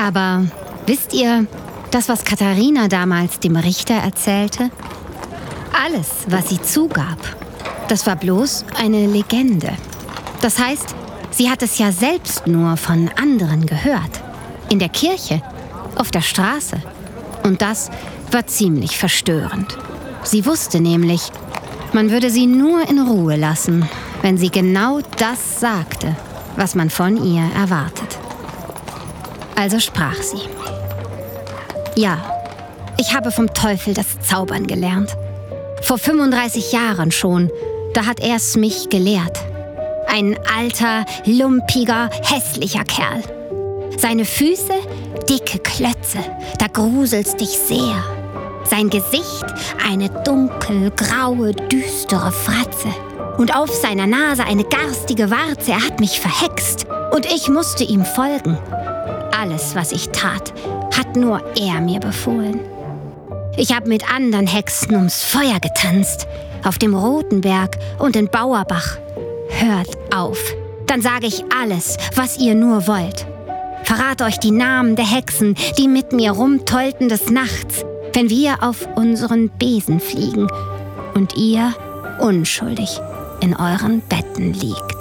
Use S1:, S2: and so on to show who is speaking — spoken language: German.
S1: Aber wisst ihr, das, was Katharina damals dem Richter erzählte? Alles, was sie zugab, das war bloß eine Legende. Das heißt, sie hat es ja selbst nur von anderen gehört. In der Kirche, auf der Straße. Und das war ziemlich verstörend. Sie wusste nämlich, man würde sie nur in Ruhe lassen, wenn sie genau das sagte, was man von ihr erwartet. Also sprach sie. Ja, ich habe vom Teufel das Zaubern gelernt. Vor 35 Jahren schon, da hat er es mich gelehrt. Ein alter, lumpiger, hässlicher Kerl. Seine Füße dicke Klötze, da gruselt's dich sehr. Sein Gesicht eine dunkelgraue, düstere Fratze. Und auf seiner Nase eine garstige Warze. Er hat mich verhext. Und ich musste ihm folgen. Alles, was ich tat, hat nur er mir befohlen. Ich habe mit anderen Hexen ums Feuer getanzt. Auf dem Rotenberg und in Bauerbach. Hört auf. Dann sage ich alles, was ihr nur wollt. Verrat euch die Namen der Hexen, die mit mir rumtollten des Nachts, wenn wir auf unseren Besen fliegen und ihr unschuldig in euren Betten liegt.